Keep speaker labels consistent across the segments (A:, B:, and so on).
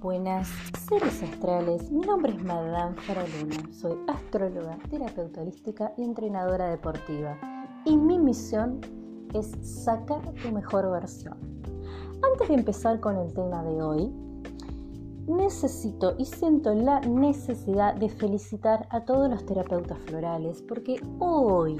A: buenas, seres astrales. Mi nombre es Madame Faraluna. Soy astróloga, terapeuta holística y entrenadora deportiva. Y mi misión es sacar tu mejor versión. Antes de empezar con el tema de hoy, necesito y siento la necesidad de felicitar a todos los terapeutas florales porque hoy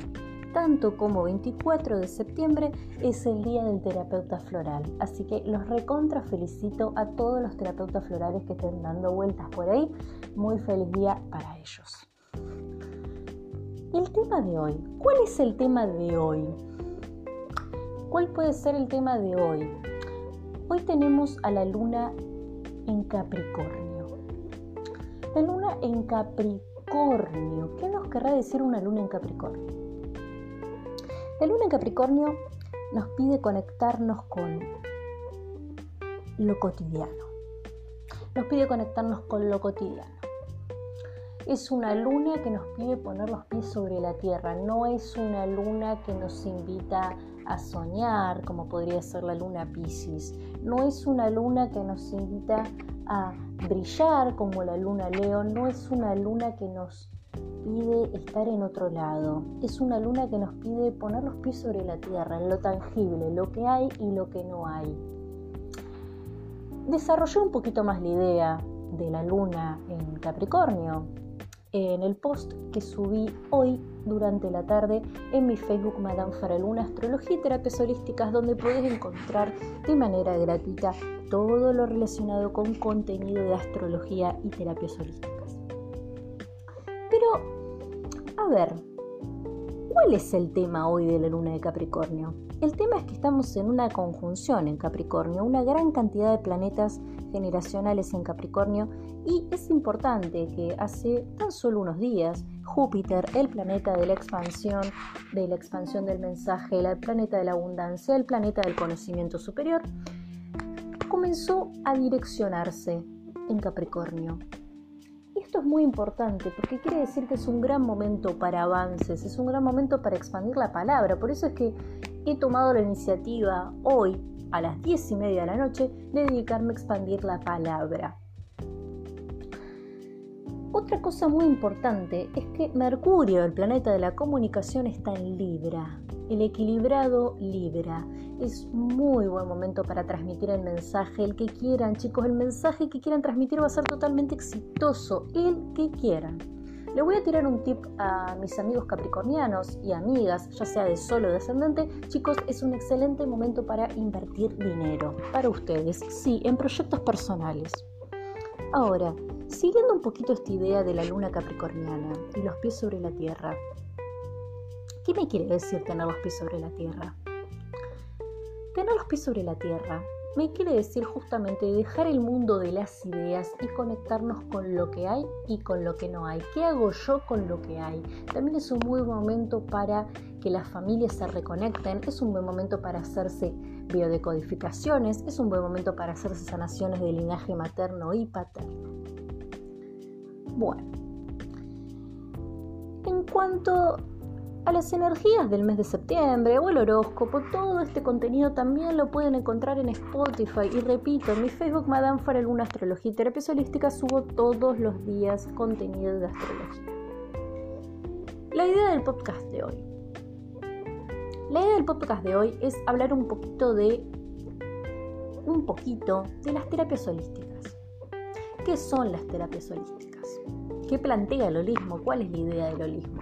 A: tanto como 24 de septiembre es el día del terapeuta floral. Así que los recontra felicito a todos los terapeutas florales que estén dando vueltas por ahí. Muy feliz día para ellos. El tema de hoy. ¿Cuál es el tema de hoy? ¿Cuál puede ser el tema de hoy? Hoy tenemos a la luna en Capricornio. La luna en Capricornio. ¿Qué nos querrá decir una luna en Capricornio? La luna en Capricornio nos pide conectarnos con lo cotidiano. Nos pide conectarnos con lo cotidiano. Es una luna que nos pide poner los pies sobre la tierra. No es una luna que nos invita a soñar, como podría ser la luna Pisces. No es una luna que nos invita a brillar, como la luna Leo. No es una luna que nos pide estar en otro lado. Es una luna que nos pide poner los pies sobre la tierra, en lo tangible, lo que hay y lo que no hay. Desarrollé un poquito más la idea de la luna en Capricornio en el post que subí hoy durante la tarde en mi Facebook Madame Faraluna Astrología y Terapias Holísticas, donde puedes encontrar de manera gratuita todo lo relacionado con contenido de astrología y terapias holísticas. Ver, ¿cuál es el tema hoy de la luna de Capricornio? El tema es que estamos en una conjunción en Capricornio, una gran cantidad de planetas generacionales en Capricornio y es importante que hace tan solo unos días Júpiter, el planeta de la expansión, de la expansión del mensaje, el planeta de la abundancia, el planeta del conocimiento superior, comenzó a direccionarse en Capricornio esto es muy importante porque quiere decir que es un gran momento para avances, es un gran momento para expandir la palabra. Por eso es que he tomado la iniciativa hoy a las 10 y media de la noche de dedicarme a expandir la palabra. Otra cosa muy importante es que Mercurio, el planeta de la comunicación, está en Libra. El equilibrado Libra. Es muy buen momento para transmitir el mensaje, el que quieran, chicos, el mensaje que quieran transmitir va a ser totalmente exitoso, el que quieran. Le voy a tirar un tip a mis amigos capricornianos y amigas, ya sea de solo o descendente. Chicos, es un excelente momento para invertir dinero para ustedes, sí, en proyectos personales. Ahora, siguiendo un poquito esta idea de la luna capricorniana y los pies sobre la tierra, ¿qué me quiere decir tener los pies sobre la tierra? Tener los pies sobre la tierra me quiere decir justamente dejar el mundo de las ideas y conectarnos con lo que hay y con lo que no hay. ¿Qué hago yo con lo que hay? También es un buen momento para que las familias se reconecten, es un buen momento para hacerse biodecodificaciones, es un buen momento para hacerse sanaciones de linaje materno y paterno. Bueno, en cuanto a las energías del mes de septiembre o el horóscopo, todo este contenido también lo pueden encontrar en Spotify. Y repito, en mi Facebook Madame Faraluna Astrología y Terapia Holística subo todos los días contenido de astrología. La idea del podcast de hoy. La idea del podcast de hoy es hablar un poquito de un poquito de las terapias holísticas. ¿Qué son las terapias holísticas? ¿Qué plantea el holismo? ¿Cuál es la idea del holismo?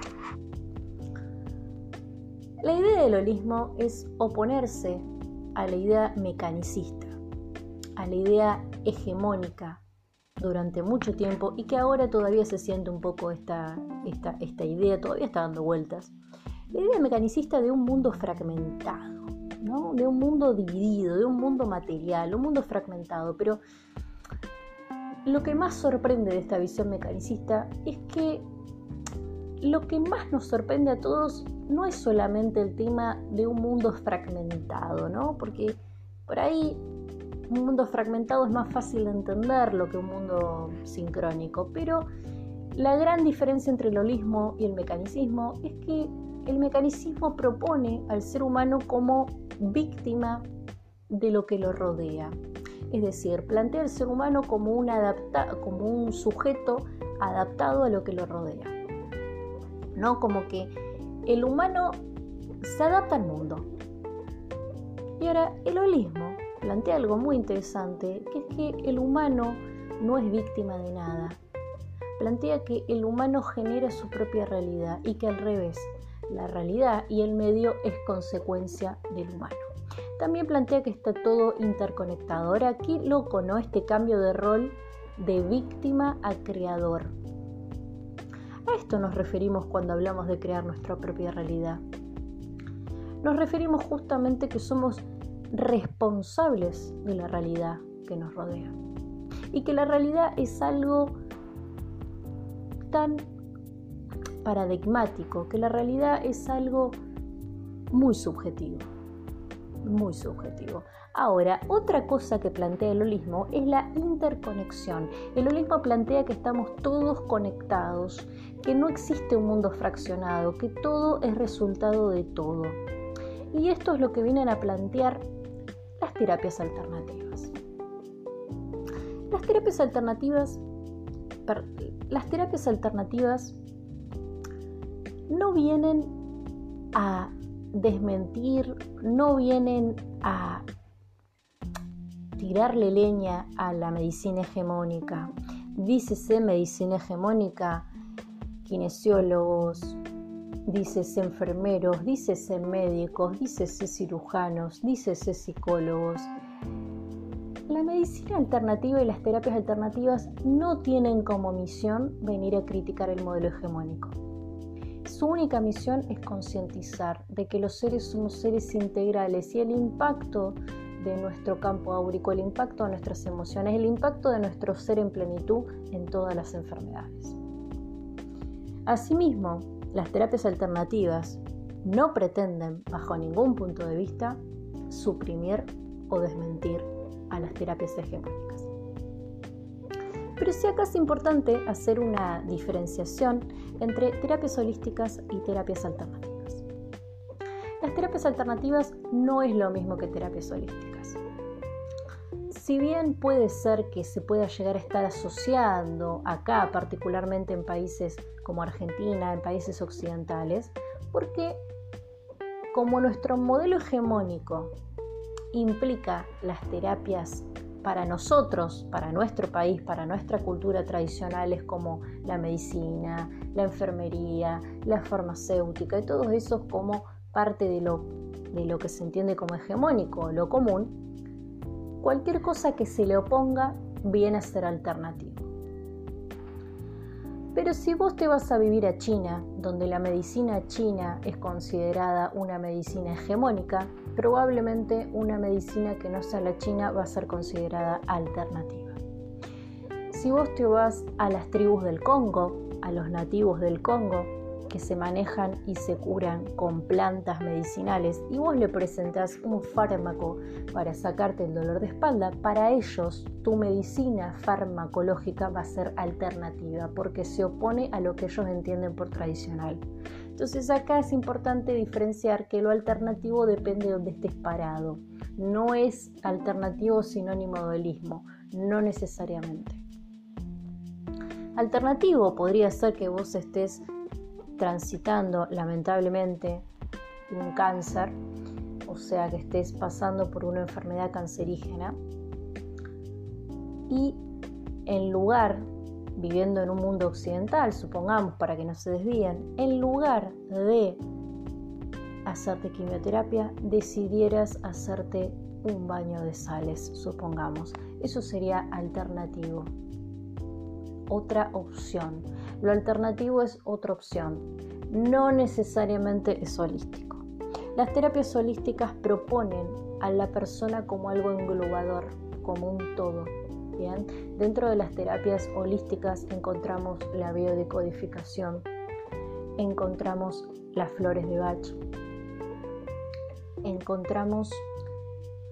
A: La idea del holismo es oponerse a la idea mecanicista, a la idea hegemónica durante mucho tiempo y que ahora todavía se siente un poco esta, esta, esta idea, todavía está dando vueltas. La idea mecanicista de un mundo fragmentado, ¿no? de un mundo dividido, de un mundo material, un mundo fragmentado, pero lo que más sorprende de esta visión mecanicista es que lo que más nos sorprende a todos no es solamente el tema de un mundo fragmentado, ¿no? Porque por ahí un mundo fragmentado es más fácil de entenderlo que un mundo sincrónico, pero la gran diferencia entre el holismo y el mecanicismo es que el mecanicismo propone al ser humano como víctima de lo que lo rodea. Es decir, plantea al ser humano como un, como un sujeto adaptado a lo que lo rodea. ¿No? Como que el humano se adapta al mundo. Y ahora el holismo plantea algo muy interesante, que es que el humano no es víctima de nada. Plantea que el humano genera su propia realidad y que al revés, la realidad y el medio es consecuencia del humano. También plantea que está todo interconectado. Ahora, qué loco, ¿no? Este cambio de rol de víctima a creador. A esto nos referimos cuando hablamos de crear nuestra propia realidad. Nos referimos justamente que somos responsables de la realidad que nos rodea. Y que la realidad es algo tan paradigmático, que la realidad es algo muy subjetivo, muy subjetivo. Ahora, otra cosa que plantea el holismo es la interconexión. El holismo plantea que estamos todos conectados, que no existe un mundo fraccionado, que todo es resultado de todo. Y esto es lo que vienen a plantear las terapias alternativas. Las terapias alternativas, las terapias alternativas no vienen a desmentir, no vienen a tirarle leña a la medicina hegemónica. Dícese medicina hegemónica, kinesiólogos, dícese enfermeros, dícese médicos, dícese cirujanos, dícese psicólogos. La medicina alternativa y las terapias alternativas no tienen como misión venir a criticar el modelo hegemónico. Su única misión es concientizar de que los seres somos seres integrales y el impacto de nuestro campo áurico, el impacto de nuestras emociones, el impacto de nuestro ser en plenitud en todas las enfermedades. Asimismo, las terapias alternativas no pretenden, bajo ningún punto de vista, suprimir o desmentir a las terapias hegemónicas. Pero sí acá es importante hacer una diferenciación entre terapias holísticas y terapias alternativas. Las terapias alternativas no es lo mismo que terapias holísticas. Si bien puede ser que se pueda llegar a estar asociando acá, particularmente en países como Argentina, en países occidentales, porque como nuestro modelo hegemónico implica las terapias para nosotros, para nuestro país, para nuestra cultura tradicionales como la medicina, la enfermería, la farmacéutica y todo eso como parte de lo, de lo que se entiende como hegemónico, lo común, cualquier cosa que se le oponga viene a ser alternativo. Pero si vos te vas a vivir a China, donde la medicina china es considerada una medicina hegemónica, probablemente una medicina que no sea la china va a ser considerada alternativa. Si vos te vas a las tribus del Congo, a los nativos del Congo, que se manejan y se curan con plantas medicinales y vos le presentás un fármaco para sacarte el dolor de espalda, para ellos tu medicina farmacológica va a ser alternativa porque se opone a lo que ellos entienden por tradicional. Entonces acá es importante diferenciar que lo alternativo depende de donde estés parado. No es alternativo sinónimo de holismo, no necesariamente. Alternativo podría ser que vos estés transitando lamentablemente un cáncer, o sea que estés pasando por una enfermedad cancerígena y en lugar, viviendo en un mundo occidental, supongamos para que no se desvíen, en lugar de hacerte quimioterapia, decidieras hacerte un baño de sales, supongamos. Eso sería alternativo. Otra opción. Lo alternativo es otra opción. No necesariamente es holístico. Las terapias holísticas proponen a la persona como algo englobador, como un todo. Dentro de las terapias holísticas encontramos la biodecodificación, encontramos las flores de Bach, encontramos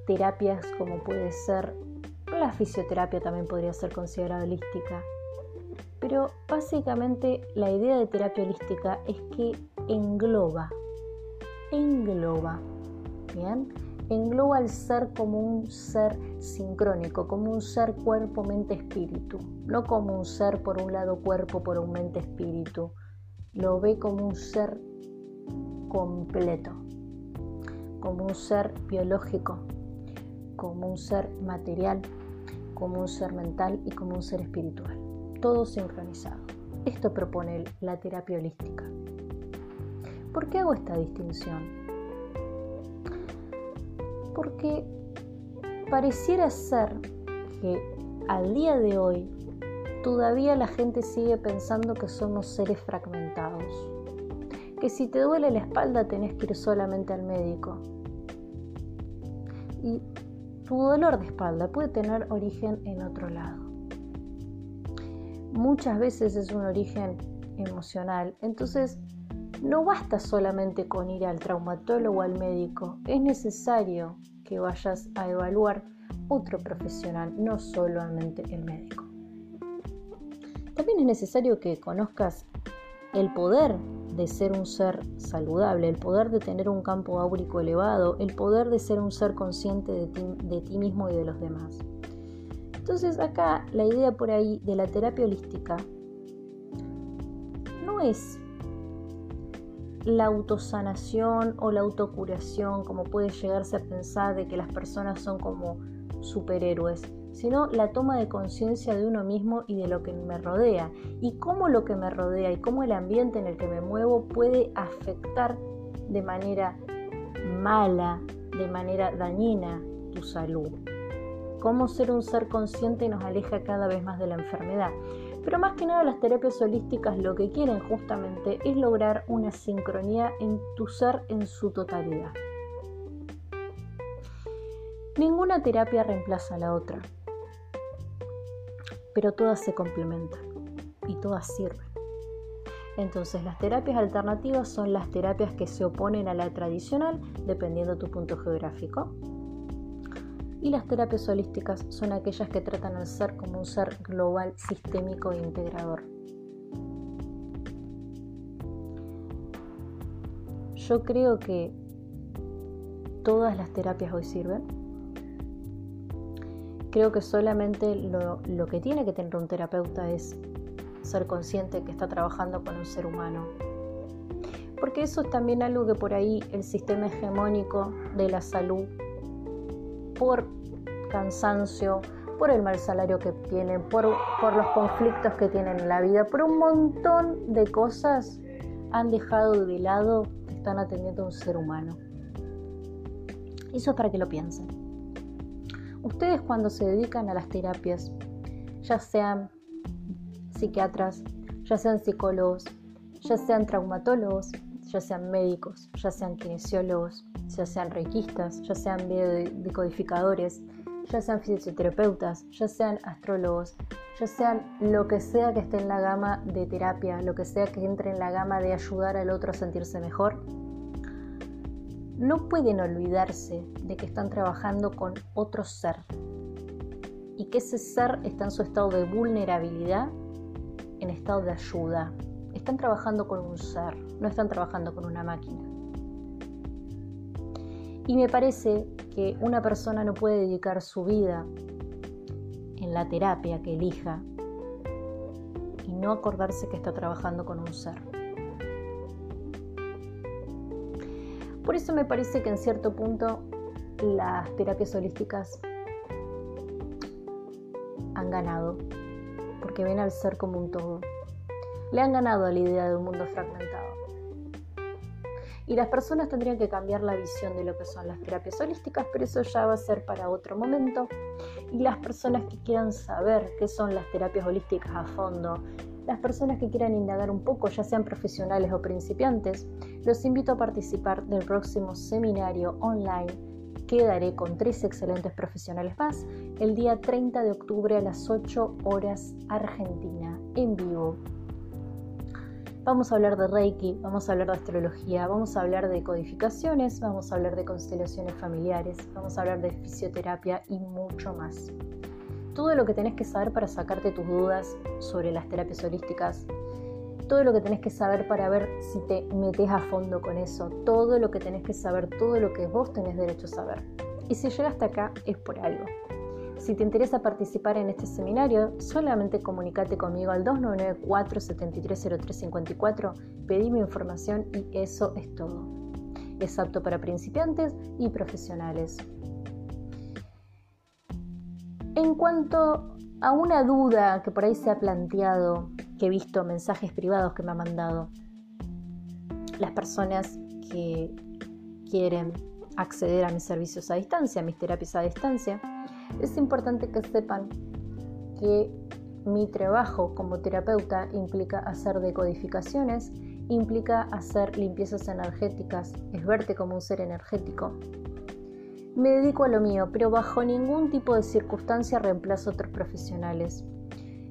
A: terapias como puede ser la fisioterapia también podría ser considerada holística, pero básicamente la idea de terapia holística es que engloba, engloba, ¿bien? engloba al ser como un ser sincrónico, como un ser cuerpo, mente, espíritu, no como un ser por un lado cuerpo, por un mente, espíritu. Lo ve como un ser completo, como un ser biológico, como un ser material, como un ser mental y como un ser espiritual. Todo sincronizado. Esto propone la terapia holística. ¿Por qué hago esta distinción? Porque pareciera ser que al día de hoy todavía la gente sigue pensando que somos seres fragmentados, que si te duele la espalda tenés que ir solamente al médico. Y tu dolor de espalda puede tener origen en otro lado. Muchas veces es un origen emocional, entonces no basta solamente con ir al traumatólogo o al médico, es necesario que vayas a evaluar otro profesional, no solamente el médico. También es necesario que conozcas el poder de ser un ser saludable, el poder de tener un campo áurico elevado, el poder de ser un ser consciente de ti, de ti mismo y de los demás. Entonces acá la idea por ahí de la terapia holística no es la autosanación o la autocuración, como puede llegarse a pensar de que las personas son como superhéroes, sino la toma de conciencia de uno mismo y de lo que me rodea, y cómo lo que me rodea y cómo el ambiente en el que me muevo puede afectar de manera mala, de manera dañina tu salud. Cómo ser un ser consciente nos aleja cada vez más de la enfermedad. Pero más que nada las terapias holísticas lo que quieren justamente es lograr una sincronía en tu ser en su totalidad. Ninguna terapia reemplaza a la otra, pero todas se complementan y todas sirven. Entonces las terapias alternativas son las terapias que se oponen a la tradicional dependiendo de tu punto geográfico y las terapias holísticas son aquellas que tratan al ser como un ser global, sistémico e integrador. Yo creo que todas las terapias hoy sirven. Creo que solamente lo, que tiene que tener un terapeuta es ser consciente que está trabajando con un ser humano. Porque eso es también algo que por ahí el sistema hegemónico de la salud por cansancio, por el mal salario que tienen, por, los conflictos que tienen en la vida, por un montón de cosas han dejado de lado que están atendiendo a un ser humano. Eso es para que lo piensen. Ustedes cuando se dedican a las terapias, ya sean psiquiatras, ya sean psicólogos, ya sean traumatólogos, ya sean médicos, ya sean kinesiólogos, ya sean reikistas, ya sean decodificadores, ya sean fisioterapeutas, ya sean astrólogos, ya sean lo que sea que esté en la gama de terapia, lo que sea que entre en la gama de ayudar al otro a sentirse mejor, no pueden olvidarse de que están trabajando con otro ser y que ese ser está en su estado de vulnerabilidad, en estado de ayuda. Están trabajando con un ser, no están trabajando con una máquina. Y me parece que una persona no puede dedicar su vida en la terapia que elija y no acordarse que está trabajando con un ser. Por eso me parece que en cierto punto las terapias holísticas han ganado, porque ven al ser como un todo. Le han ganado a la idea de un mundo fragmentado. Y las personas tendrían que cambiar la visión de lo que son las terapias holísticas, pero eso ya va a ser para otro momento. Y las personas que quieran saber qué son las terapias holísticas a fondo, las personas que quieran indagar un poco, ya sean profesionales o principiantes, los invito a participar del próximo seminario online que daré con tres excelentes profesionales más el día 30 de octubre a las 8 horas Argentina, en vivo Vamos a hablar de Reiki, vamos a hablar de astrología, vamos a hablar de codificaciones, vamos a hablar de constelaciones familiares, vamos a hablar de fisioterapia y mucho más. Todo lo que tenés que saber para sacarte tus dudas sobre las terapias holísticas todo lo que tenés que saber para ver si te metes a fondo con eso, todo lo que tenés que saber, todo lo que vos tenés derecho a saber. Y si llegaste acá es por algo. Si te interesa participar en este seminario, solamente comunícate conmigo al 299-473-0354, pedime información y eso es todo. Es apto para principiantes y profesionales. En cuanto a una duda que por ahí se ha planteado, que he visto mensajes privados que me han mandado, las personas que quieren acceder a mis servicios a distancia, a mis terapias a distancia, es importante que sepan que mi trabajo como terapeuta implica hacer decodificaciones, implica hacer limpiezas energéticas, es verte como un ser energético. Me dedico a lo mío, pero bajo ningún tipo de circunstancia reemplazo a otros profesionales.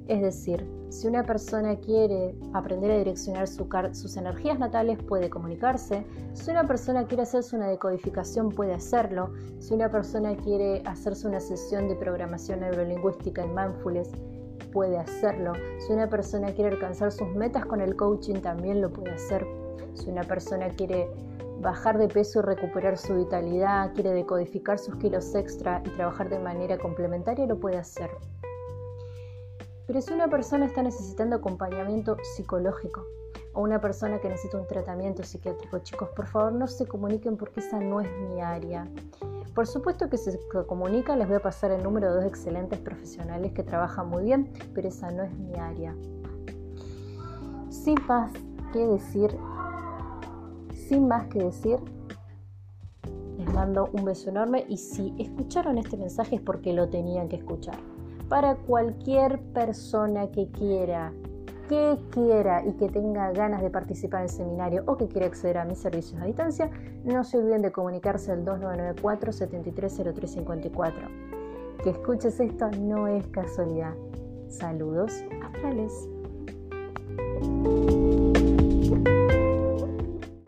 A: Es decir, si una persona quiere aprender a direccionar sus energías natales, puede comunicarse. Si una persona quiere hacerse una decodificación, puede hacerlo. Si una persona quiere hacerse una sesión de programación neurolingüística en Mindfulness, puede hacerlo. Si una persona quiere alcanzar sus metas con el coaching, también lo puede hacer. Si una persona quiere bajar de peso y recuperar su vitalidad, quiere decodificar sus kilos extra y trabajar de manera complementaria, lo puede hacer. Pero si una persona está necesitando acompañamiento psicológico o una persona que necesita un tratamiento psiquiátrico, chicos, por favor no se comuniquen porque esa no es mi área. Por supuesto que se comunican, les voy a pasar el número de dos excelentes profesionales que trabajan muy bien, pero esa no es mi área. Sin más que decir, sin más que decir, les mando un beso enorme y si escucharon este mensaje es porque lo tenían que escuchar para cualquier persona que quiera, que quiera y que tenga ganas de participar en el seminario o que quiera acceder a mis servicios a distancia, no se olviden de comunicarse al 2994 730354. Que escuches esto no es casualidad. Saludos astrales.